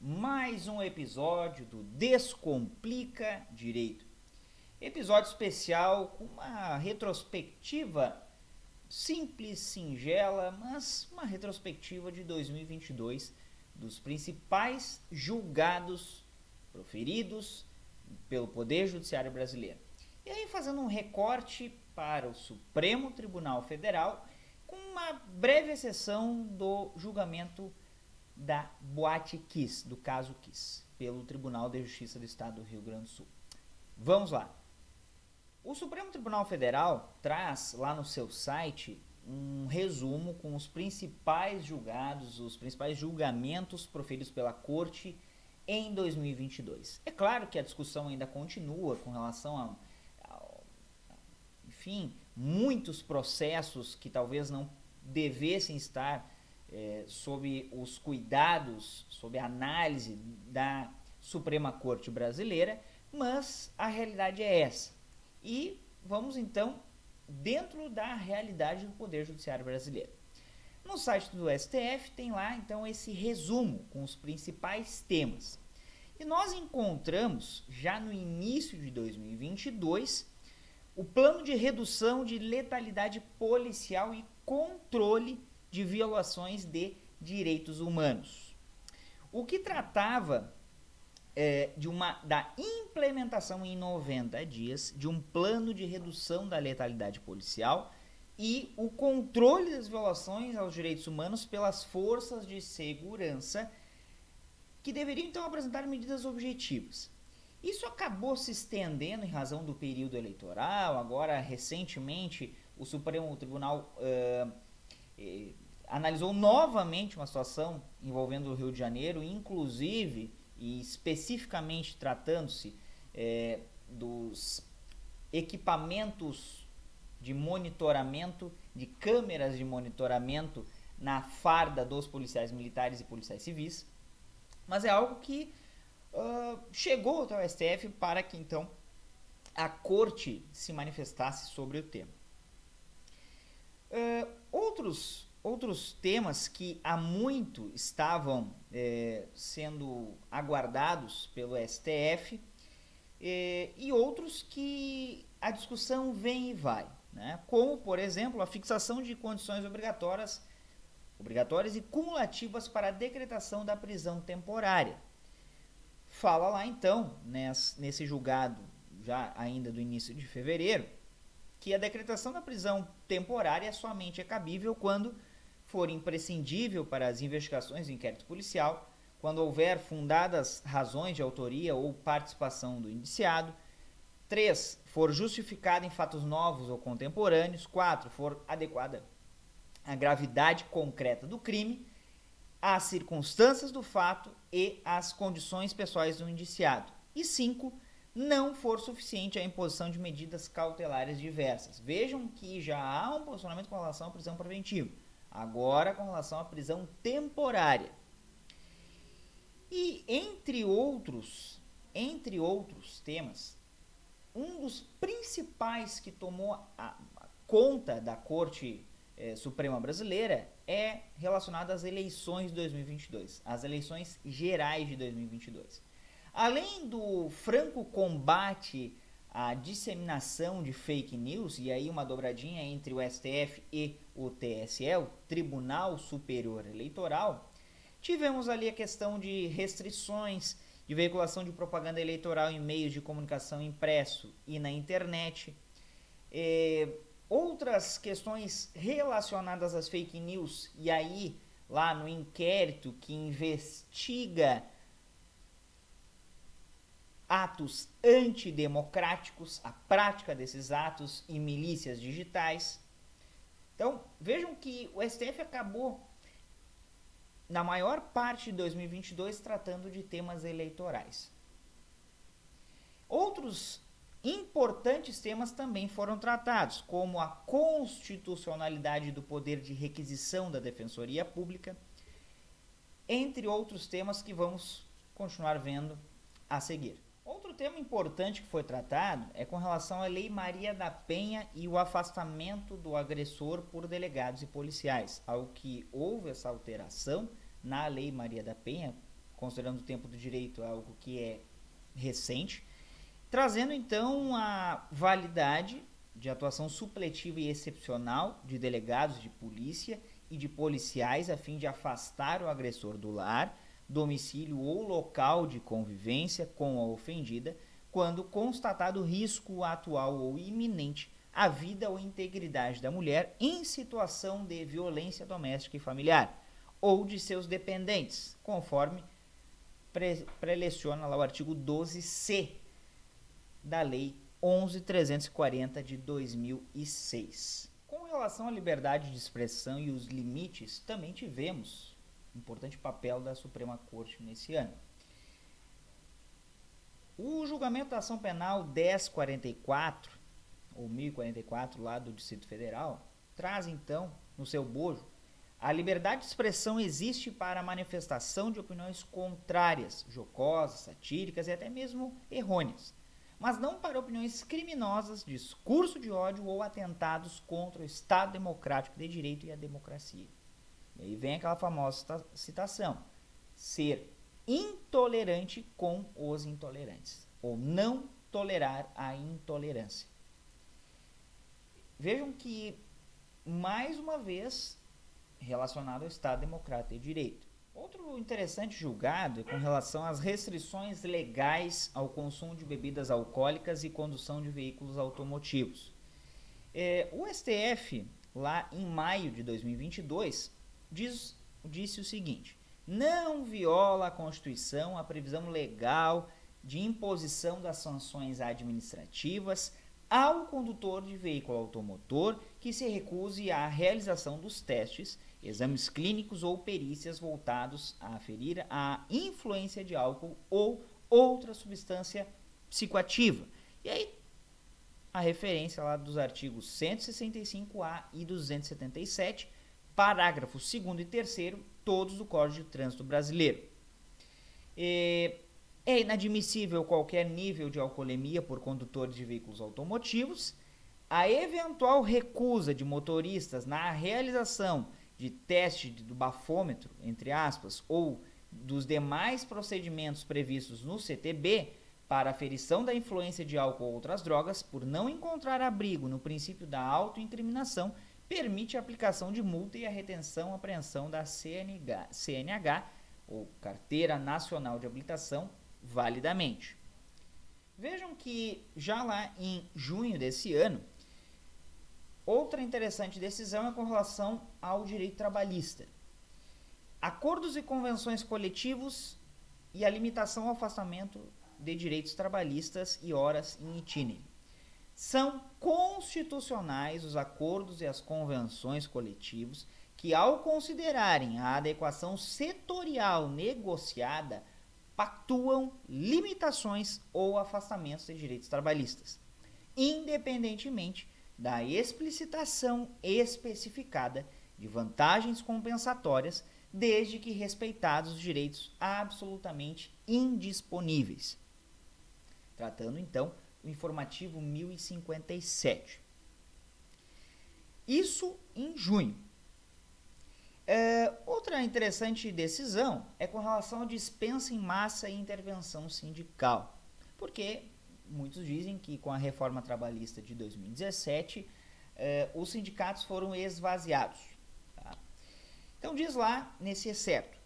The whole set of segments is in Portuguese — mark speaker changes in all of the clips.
Speaker 1: Mais um episódio do Descomplica Direito. Episódio especial com uma retrospectiva simples, singela, mas uma retrospectiva de 2022 dos principais julgados proferidos pelo Poder Judiciário Brasileiro. E aí fazendo um recorte para o Supremo Tribunal Federal com uma breve exceção do julgamento da Boate Kiss, do caso Kiss, pelo Tribunal de Justiça do Estado do Rio Grande do Sul. Vamos lá. O Supremo Tribunal Federal traz lá no seu site um resumo com os principais julgados, os principais julgamentos proferidos pela Corte em 2022. É claro que a discussão ainda continua com relação a, a enfim, muitos processos que talvez não devessem estar é, sob os cuidados, sob a análise da Suprema Corte Brasileira, mas a realidade é essa. E vamos então dentro da realidade do Poder Judiciário Brasileiro. No site do STF tem lá então esse resumo com os principais temas. E nós encontramos já no início de 2022 o plano de redução de letalidade policial e controle de violações de direitos humanos. O que tratava é, de uma, da implementação em 90 dias de um plano de redução da letalidade policial e o controle das violações aos direitos humanos pelas forças de segurança que deveriam então apresentar medidas objetivas. Isso acabou se estendendo em razão do período eleitoral. Agora, recentemente, o Supremo Tribunal uh, analisou novamente uma situação envolvendo o Rio de Janeiro, inclusive e especificamente tratando-se é, dos equipamentos de monitoramento, de câmeras de monitoramento na farda dos policiais militares e policiais civis, mas é algo que uh, chegou até o STF para que então a corte se manifestasse sobre o tema. Uh, outros outros temas que há muito estavam é, sendo aguardados pelo STF é, e outros que a discussão vem e vai, né? como, por exemplo, a fixação de condições obrigatórias, obrigatórias e cumulativas para a decretação da prisão temporária. Fala lá então, nesse julgado já ainda do início de fevereiro, que a decretação da prisão temporária somente é cabível quando for imprescindível para as investigações do inquérito policial, quando houver fundadas razões de autoria ou participação do indiciado. 3. For justificada em fatos novos ou contemporâneos. 4. For adequada à gravidade concreta do crime, às circunstâncias do fato e às condições pessoais do indiciado. E 5. Não for suficiente a imposição de medidas cautelares diversas. Vejam que já há um posicionamento com relação à prisão preventiva. Agora com relação à prisão temporária. E entre outros, entre outros temas, um dos principais que tomou a, a conta da Corte eh, Suprema Brasileira é relacionado às eleições de 2022, as eleições gerais de 2022. Além do franco combate a disseminação de fake news, e aí uma dobradinha entre o STF e o TSE, o Tribunal Superior Eleitoral, tivemos ali a questão de restrições de veiculação de propaganda eleitoral em meios de comunicação impresso e na internet. É, outras questões relacionadas às fake news, e aí lá no inquérito que investiga atos antidemocráticos, a prática desses atos e milícias digitais. Então, vejam que o STF acabou, na maior parte de 2022, tratando de temas eleitorais. Outros importantes temas também foram tratados, como a constitucionalidade do poder de requisição da Defensoria Pública, entre outros temas que vamos continuar vendo a seguir. Outro tema importante que foi tratado é com relação à Lei Maria da Penha e o afastamento do agressor por delegados e policiais, ao que houve essa alteração na Lei Maria da Penha, considerando o tempo do direito algo que é recente, trazendo então a validade de atuação supletiva e excepcional de delegados de polícia e de policiais a fim de afastar o agressor do lar, domicílio ou local de convivência com a ofendida, quando constatado risco atual ou iminente à vida ou integridade da mulher em situação de violência doméstica e familiar ou de seus dependentes, conforme pre preleciona lá o artigo 12C da Lei 11.340 de 2006. Com relação à liberdade de expressão e os limites, também tivemos importante papel da Suprema Corte nesse ano. O julgamento da ação penal 1044, ou 1044, lá do Distrito Federal, traz então, no seu bojo, a liberdade de expressão existe para a manifestação de opiniões contrárias, jocosas, satíricas e até mesmo errôneas mas não para opiniões criminosas, discurso de ódio ou atentados contra o Estado democrático de direito e a democracia. E aí vem aquela famosa citação: ser intolerante com os intolerantes, ou não tolerar a intolerância. Vejam que, mais uma vez, relacionado ao Estado democrático de direito. Outro interessante julgado é com relação às restrições legais ao consumo de bebidas alcoólicas e condução de veículos automotivos. É, o STF, lá em maio de 2022, diz, disse o seguinte: não viola a Constituição a previsão legal de imposição das sanções administrativas ao condutor de veículo automotor que se recuse à realização dos testes exames clínicos ou perícias voltados a aferir a influência de álcool ou outra substância psicoativa. E aí, a referência lá dos artigos 165A e 277, parágrafos 2 e 3, todos do Código de Trânsito Brasileiro. É, é inadmissível qualquer nível de alcoolemia por condutores de veículos automotivos. A eventual recusa de motoristas na realização de teste do bafômetro, entre aspas, ou dos demais procedimentos previstos no CTB para aferição da influência de álcool ou outras drogas, por não encontrar abrigo no princípio da autoincriminação, permite a aplicação de multa e a retenção apreensão da CNH, CNH, ou Carteira Nacional de Habilitação, validamente. Vejam que já lá em junho desse ano, Outra interessante decisão é com relação ao direito trabalhista. Acordos e convenções coletivos e a limitação ao afastamento de direitos trabalhistas e horas em itinere. São constitucionais os acordos e as convenções coletivos que, ao considerarem a adequação setorial negociada, pactuam limitações ou afastamentos de direitos trabalhistas, independentemente da explicitação especificada de vantagens compensatórias, desde que respeitados os direitos absolutamente indisponíveis. Tratando então informativo 1057. Isso em junho. É, outra interessante decisão é com relação à dispensa em massa e intervenção sindical, porque muitos dizem que com a reforma trabalhista de 2017, eh, os sindicatos foram esvaziados. Tá? Então diz lá nesse excerto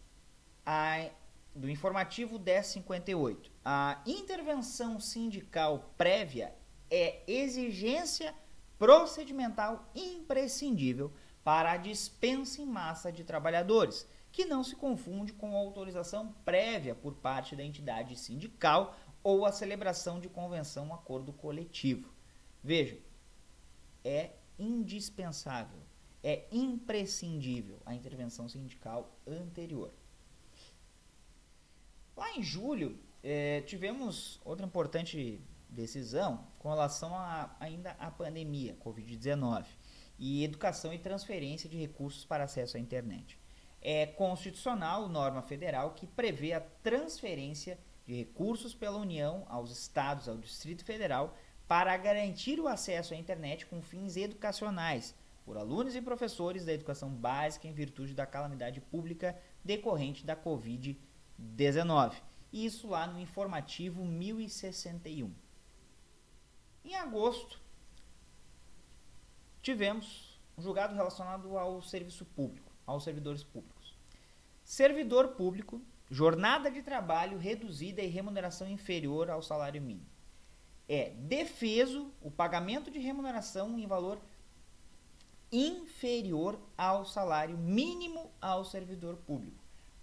Speaker 1: a, do informativo 1058, a intervenção sindical prévia é exigência procedimental imprescindível para a dispensa em massa de trabalhadores, que não se confunde com autorização prévia por parte da entidade sindical ou a celebração de convenção um acordo coletivo. Veja, é indispensável, é imprescindível a intervenção sindical anterior. Lá em julho, eh, tivemos outra importante decisão com relação a, ainda à pandemia, Covid-19, e educação e transferência de recursos para acesso à internet. É constitucional, norma federal, que prevê a transferência de recursos pela União aos estados, ao Distrito Federal, para garantir o acesso à internet com fins educacionais por alunos e professores da educação básica em virtude da calamidade pública decorrente da Covid-19. Isso lá no informativo 1061. Em agosto, tivemos um julgado relacionado ao serviço público, aos servidores públicos. Servidor público, jornada de trabalho reduzida e remuneração inferior ao salário mínimo é defeso o pagamento de remuneração em valor inferior ao salário mínimo ao servidor público,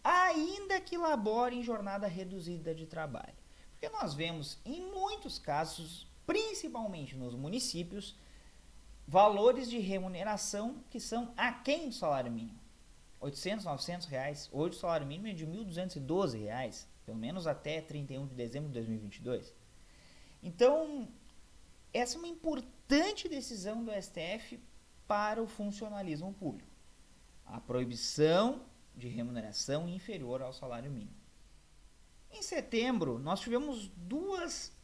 Speaker 1: ainda que labore em jornada reduzida de trabalho. Porque nós vemos em muitos casos, principalmente nos municípios, valores de remuneração que são aquém do salário mínimo. 800, 900 reais. Hoje o salário mínimo é de 1.212 reais, pelo menos até 31 de dezembro de 2022. Então, essa é uma importante decisão do STF para o funcionalismo público. A proibição de remuneração inferior ao salário mínimo. Em setembro, nós tivemos duas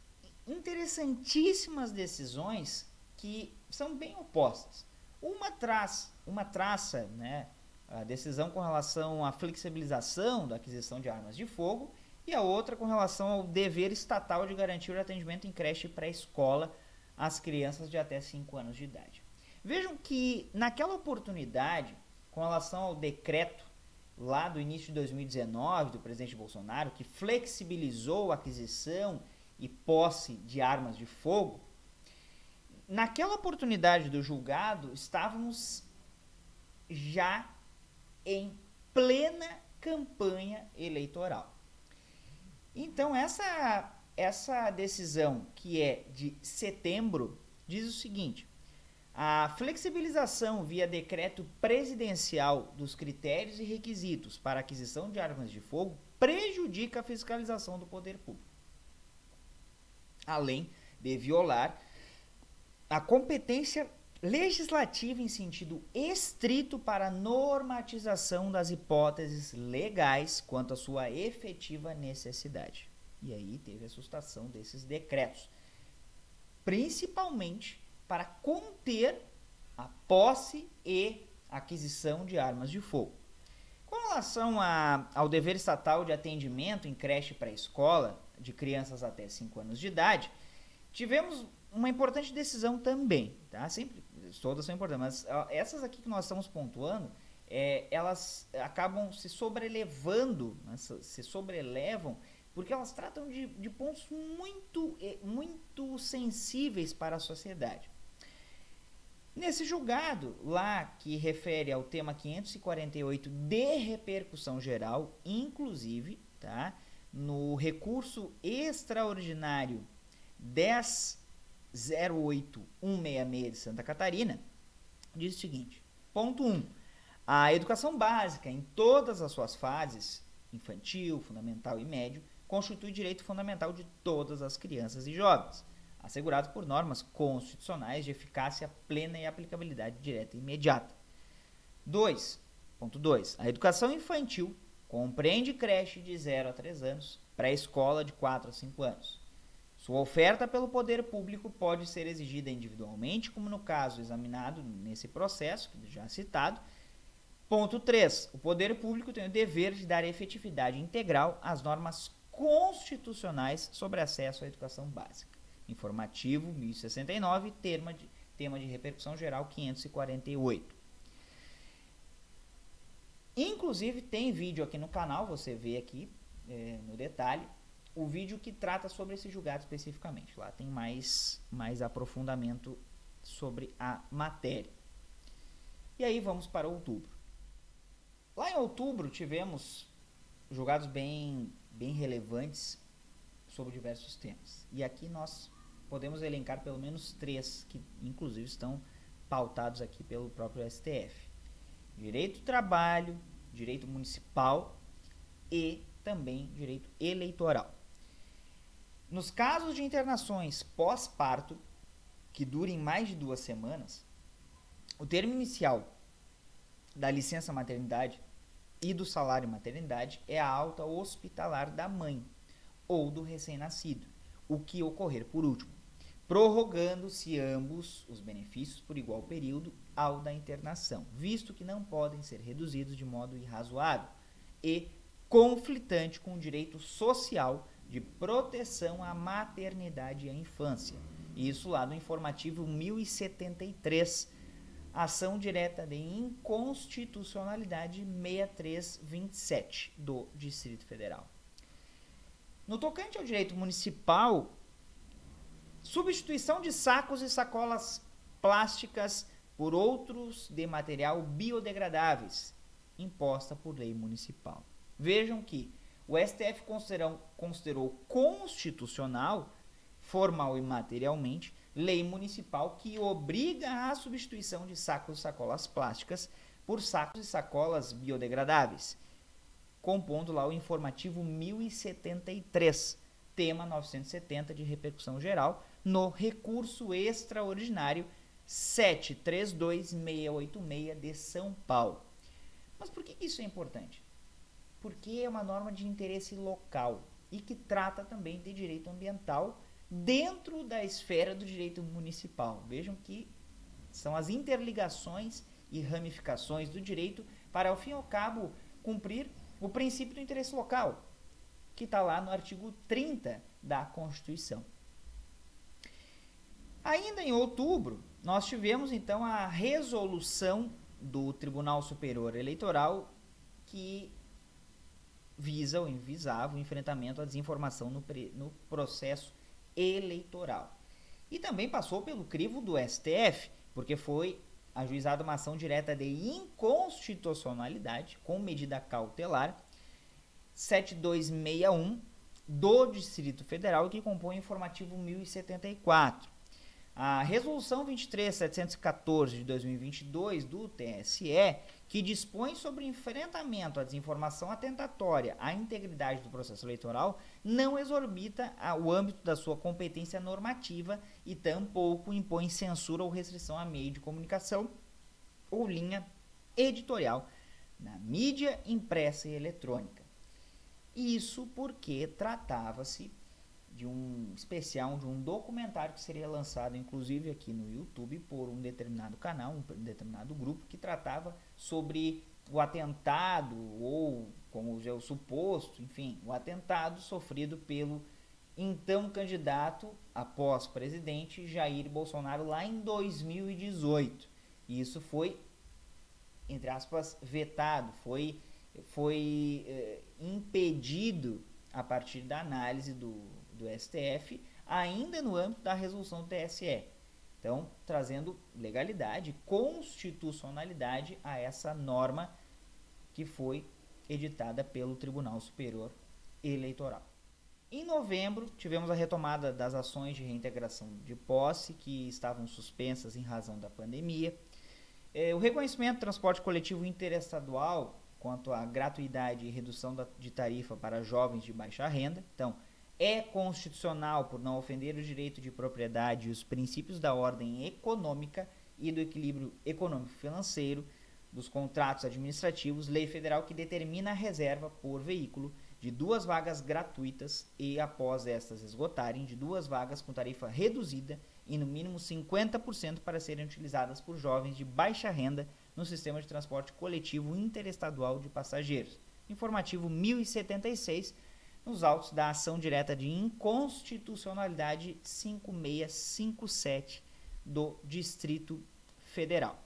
Speaker 1: interessantíssimas decisões que são bem opostas. Uma traz, uma traça, né, a decisão com relação à flexibilização da aquisição de armas de fogo e a outra com relação ao dever estatal de garantir o atendimento em creche pré-escola às crianças de até 5 anos de idade. Vejam que naquela oportunidade, com relação ao decreto lá do início de 2019 do presidente Bolsonaro, que flexibilizou a aquisição e posse de armas de fogo, naquela oportunidade do julgado, estávamos já em plena campanha eleitoral. Então, essa, essa decisão, que é de setembro, diz o seguinte: a flexibilização via decreto presidencial dos critérios e requisitos para aquisição de armas de fogo prejudica a fiscalização do poder público, além de violar a competência legislativa em sentido estrito para normatização das hipóteses legais quanto à sua efetiva necessidade. E aí teve a sustação desses decretos, principalmente para conter a posse e aquisição de armas de fogo. Com relação a, ao dever estatal de atendimento em creche pré-escola de crianças até 5 anos de idade, tivemos uma importante decisão também, tá? Sempre todas são importantes, mas essas aqui que nós estamos pontuando, é, elas acabam se sobrelevando, né, se sobrelevam, porque elas tratam de, de pontos muito, muito sensíveis para a sociedade. Nesse julgado, lá que refere ao tema 548 de repercussão geral, inclusive, tá, no recurso extraordinário 10 08166 de Santa Catarina, diz o seguinte: ponto 1. A educação básica, em todas as suas fases, infantil, fundamental e médio, constitui direito fundamental de todas as crianças e jovens, assegurado por normas constitucionais de eficácia plena e aplicabilidade direta e imediata. 2. Ponto 2. A educação infantil compreende creche de 0 a 3 anos, pré-escola de 4 a 5 anos. Sua oferta pelo poder público pode ser exigida individualmente, como no caso examinado nesse processo, já citado. Ponto 3. O poder público tem o dever de dar efetividade integral às normas constitucionais sobre acesso à educação básica. Informativo 1069, tema de, tema de repercussão geral 548. Inclusive tem vídeo aqui no canal, você vê aqui é, no detalhe, o vídeo que trata sobre esse julgado especificamente. Lá tem mais, mais aprofundamento sobre a matéria. E aí vamos para outubro. Lá em outubro tivemos julgados bem, bem relevantes sobre diversos temas. E aqui nós podemos elencar pelo menos três, que inclusive estão pautados aqui pelo próprio STF: direito do trabalho, direito municipal e também direito eleitoral. Nos casos de internações pós-parto, que durem mais de duas semanas, o termo inicial da licença maternidade e do salário maternidade é a alta hospitalar da mãe ou do recém-nascido, o que ocorrer por último, prorrogando-se ambos os benefícios por igual período ao da internação, visto que não podem ser reduzidos de modo irrazoável e conflitante com o direito social de proteção à maternidade e à infância. Isso lá no informativo 1073 ação direta de inconstitucionalidade 6327 do Distrito Federal. No tocante ao direito municipal, substituição de sacos e sacolas plásticas por outros de material biodegradáveis, imposta por lei municipal. Vejam que o STF considerou, constitucional, formal e materialmente, lei municipal que obriga a substituição de sacos e sacolas plásticas por sacos e sacolas biodegradáveis, compondo lá o informativo 1073, tema 970 de repercussão geral, no recurso extraordinário 732686 de São Paulo. Mas por que isso é importante? Porque é uma norma de interesse local e que trata também de direito ambiental dentro da esfera do direito municipal. Vejam que são as interligações e ramificações do direito para, ao fim e ao cabo, cumprir o princípio do interesse local, que está lá no artigo 30 da Constituição. Ainda em outubro, nós tivemos então a resolução do Tribunal Superior Eleitoral que visa ou visava o enfrentamento à desinformação no, no processo eleitoral. E também passou pelo crivo do STF, porque foi ajuizada uma ação direta de inconstitucionalidade com medida cautelar 7261 do Distrito Federal, que compõe o informativo 1074. A resolução 23714 de 2022 do TSE que dispõe sobre enfrentamento à desinformação atentatória à integridade do processo eleitoral, não exorbita o âmbito da sua competência normativa e tampouco impõe censura ou restrição a meio de comunicação ou linha editorial na mídia impressa e eletrônica. Isso porque tratava-se de um especial, de um documentário que seria lançado inclusive aqui no YouTube por um determinado canal, um determinado grupo que tratava sobre o atentado ou como é o suposto, enfim, o atentado sofrido pelo então candidato após presidente Jair Bolsonaro lá em 2018. E isso foi entre aspas vetado, foi foi eh, impedido a partir da análise do do STF, ainda no âmbito da resolução do TSE. Então, trazendo legalidade, constitucionalidade a essa norma que foi editada pelo Tribunal Superior Eleitoral. Em novembro, tivemos a retomada das ações de reintegração de posse que estavam suspensas em razão da pandemia. É, o reconhecimento do transporte coletivo interestadual quanto à gratuidade e redução de tarifa para jovens de baixa renda. Então, é constitucional por não ofender o direito de propriedade e os princípios da ordem econômica e do equilíbrio econômico-financeiro dos contratos administrativos, lei federal que determina a reserva por veículo de duas vagas gratuitas e, após estas esgotarem, de duas vagas com tarifa reduzida e no mínimo 50% para serem utilizadas por jovens de baixa renda no sistema de transporte coletivo interestadual de passageiros. Informativo 1076 nos autos da ação direta de inconstitucionalidade 5657 do Distrito Federal.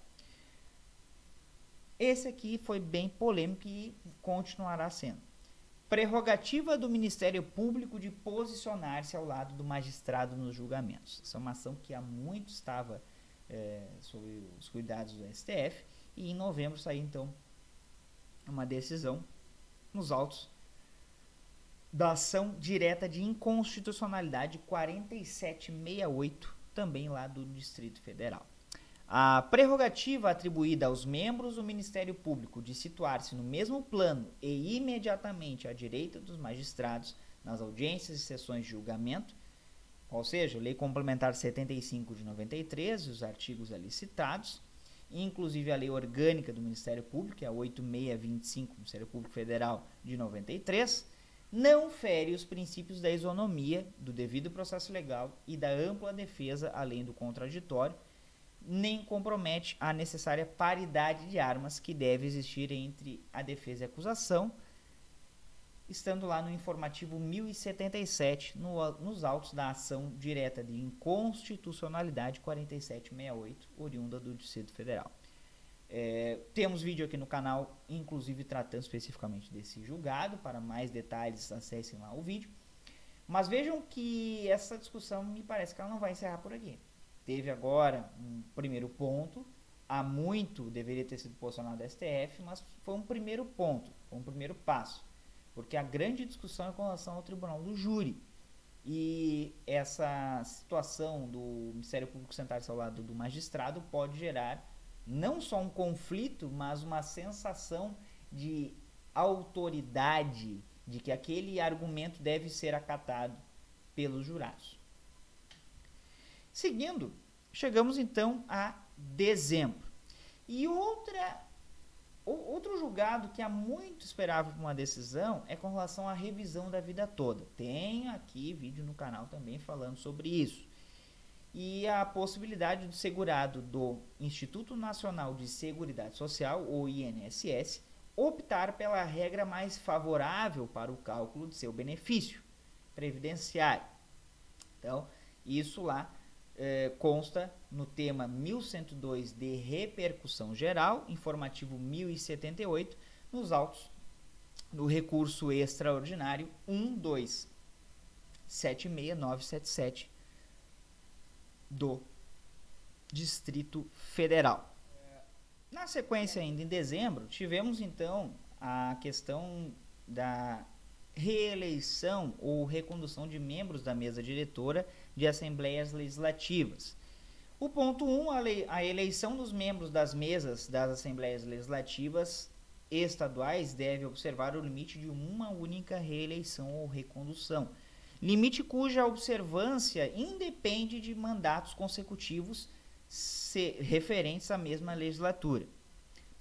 Speaker 1: Esse aqui foi bem polêmico e continuará sendo. Prerrogativa do Ministério Público de posicionar-se ao lado do magistrado nos julgamentos. Essa é uma ação que há muito estava é, sob os cuidados do STF e em novembro saiu então uma decisão nos autos da ação direta de inconstitucionalidade 4768, também lá do Distrito Federal. A prerrogativa atribuída aos membros do Ministério Público de situar-se no mesmo plano e imediatamente à direita dos magistrados nas audiências e sessões de julgamento, ou seja, Lei Complementar 75 de 93 e os artigos ali citados, inclusive a Lei Orgânica do Ministério Público, que é a 8625 do Ministério Público Federal de 93, não fere os princípios da isonomia, do devido processo legal e da ampla defesa, além do contraditório, nem compromete a necessária paridade de armas que deve existir entre a defesa e a acusação, estando lá no informativo 1077, no, nos autos da ação direta de inconstitucionalidade 4768, oriunda do Distrito Federal. É, temos vídeo aqui no canal, inclusive tratando especificamente desse julgado. Para mais detalhes, acessem lá o vídeo. Mas vejam que essa discussão me parece que ela não vai encerrar por aqui. Teve agora um primeiro ponto. Há muito deveria ter sido posicionado do STF, mas foi um primeiro ponto, foi um primeiro passo. Porque a grande discussão é com relação ao tribunal do júri. E essa situação do Ministério Público sentar-se ao lado do magistrado pode gerar não só um conflito, mas uma sensação de autoridade, de que aquele argumento deve ser acatado pelos jurados. Seguindo, chegamos então a dezembro. E outra, outro julgado que há muito esperava por uma decisão é com relação à revisão da vida toda. Tem aqui vídeo no canal também falando sobre isso e a possibilidade do segurado do Instituto Nacional de Seguridade Social, ou INSS, optar pela regra mais favorável para o cálculo de seu benefício previdenciário. Então, isso lá eh, consta no tema 1102 de repercussão geral, informativo 1078, nos autos do recurso extraordinário 1276977 do Distrito Federal. Na sequência, ainda em dezembro, tivemos então a questão da reeleição ou recondução de membros da mesa diretora de assembleias legislativas. O ponto 1, um, a, a eleição dos membros das mesas das assembleias legislativas estaduais deve observar o limite de uma única reeleição ou recondução limite cuja observância independe de mandatos consecutivos referentes à mesma legislatura.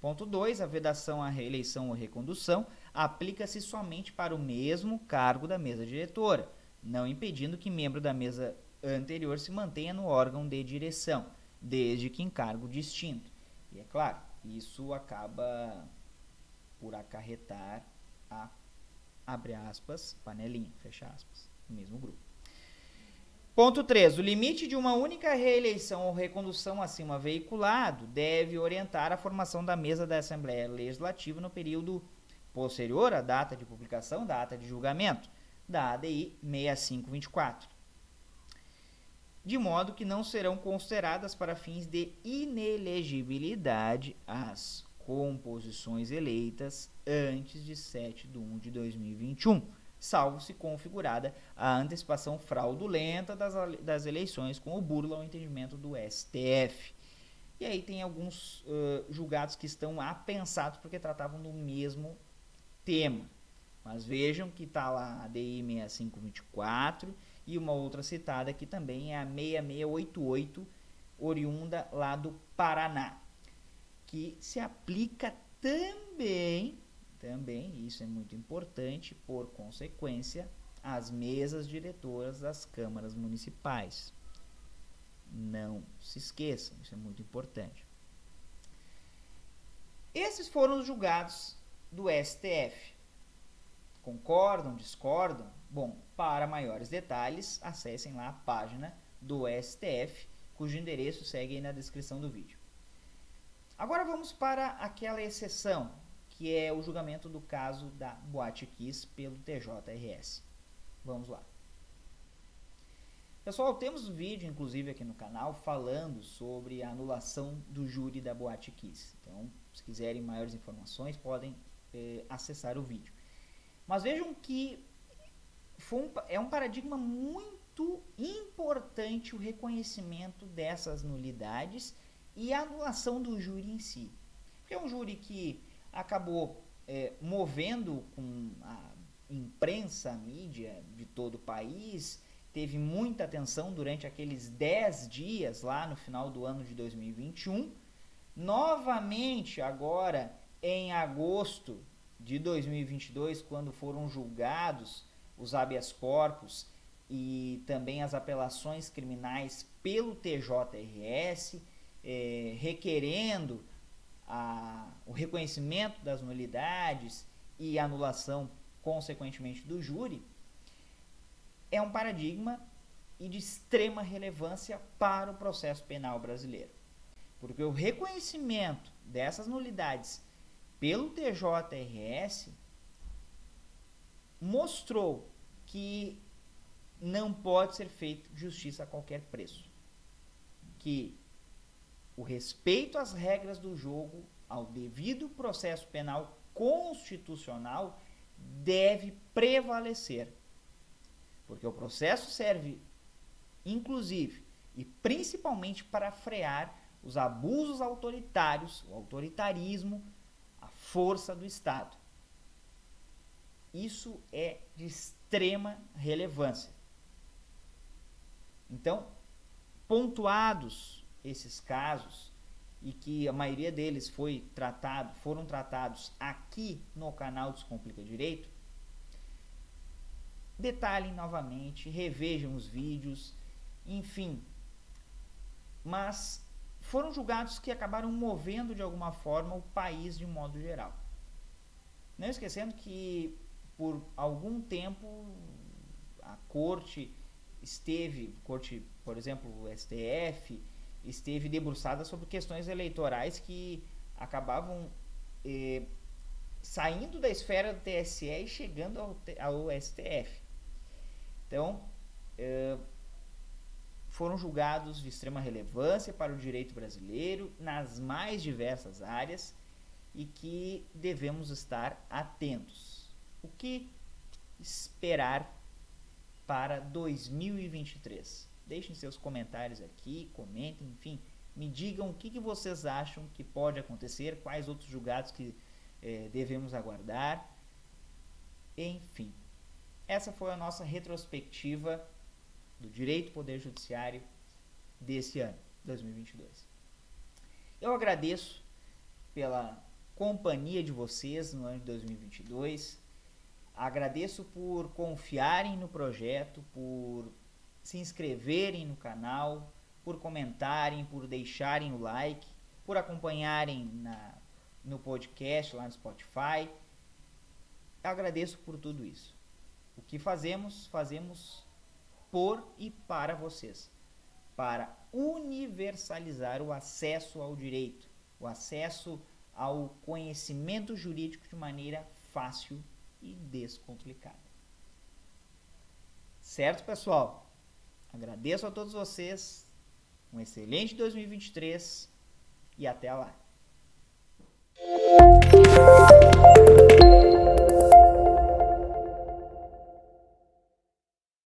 Speaker 1: Ponto 2. A vedação à reeleição ou recondução aplica-se somente para o mesmo cargo da mesa diretora, não impedindo que membro da mesa anterior se mantenha no órgão de direção, desde que em cargo distinto. E é claro, isso acaba por acarretar a, abre aspas, panelinha, fecha aspas mesmo grupo. Ponto 3. O limite de uma única reeleição ou recondução acima veiculado deve orientar a formação da mesa da Assembleia Legislativa no período posterior à data de publicação da ata de julgamento da ADI 6524, de modo que não serão consideradas para fins de inelegibilidade as composições eleitas antes de 7 de 1 de 2021 salvo se configurada a antecipação fraudulenta das, das eleições com o burla ao entendimento do STF. E aí tem alguns uh, julgados que estão apensados porque tratavam do mesmo tema. Mas vejam que está lá a DI 6524 e uma outra citada que também é a 6688, oriunda lá do Paraná, que se aplica também também, isso é muito importante, por consequência, as mesas diretoras das câmaras municipais. Não se esqueçam, isso é muito importante. Esses foram os julgados do STF. Concordam, discordam? Bom, para maiores detalhes, acessem lá a página do STF, cujo endereço segue aí na descrição do vídeo. Agora vamos para aquela exceção, que é o julgamento do caso da Boate Kiss pelo TJRS. Vamos lá. Pessoal, temos vídeo, inclusive, aqui no canal, falando sobre a anulação do júri da Boate Kiss. Então, se quiserem maiores informações, podem eh, acessar o vídeo. Mas vejam que um, é um paradigma muito importante o reconhecimento dessas nulidades e a anulação do júri em si. Porque é um júri que acabou é, movendo com a imprensa, a mídia de todo o país teve muita atenção durante aqueles 10 dias lá no final do ano de 2021. Novamente, agora em agosto de 2022, quando foram julgados os habeas corpus e também as apelações criminais pelo TJRS, eh, requerendo a, o reconhecimento das nulidades e anulação, consequentemente, do júri, é um paradigma e de extrema relevância para o processo penal brasileiro. Porque o reconhecimento dessas nulidades pelo TJRS mostrou que não pode ser feito justiça a qualquer preço. Que o respeito às regras do jogo, ao devido processo penal constitucional, deve prevalecer. Porque o processo serve, inclusive e principalmente, para frear os abusos autoritários, o autoritarismo, a força do Estado. Isso é de extrema relevância. Então, pontuados esses casos e que a maioria deles foi tratado, foram tratados aqui no canal Descomplica Direito, detalhem novamente, revejam os vídeos, enfim. Mas foram julgados que acabaram movendo de alguma forma o país de um modo geral. Não esquecendo que por algum tempo a corte esteve, corte, por exemplo, o STF, esteve debruçada sobre questões eleitorais que acabavam eh, saindo da esfera do TSE e chegando ao, ao STF. Então, eh, foram julgados de extrema relevância para o direito brasileiro nas mais diversas áreas e que devemos estar atentos. O que esperar para 2023? Deixem seus comentários aqui, comentem, enfim, me digam o que, que vocês acham que pode acontecer, quais outros julgados que eh, devemos aguardar. Enfim, essa foi a nossa retrospectiva do Direito Poder Judiciário desse ano, 2022. Eu agradeço pela companhia de vocês no ano de 2022. Agradeço por confiarem no projeto, por se inscreverem no canal, por comentarem, por deixarem o like, por acompanharem na, no podcast lá no Spotify. Agradeço por tudo isso. O que fazemos, fazemos por e para vocês, para universalizar o acesso ao direito, o acesso ao conhecimento jurídico de maneira fácil e descomplicada. Certo, pessoal? Agradeço a todos vocês. Um excelente 2023 e até lá.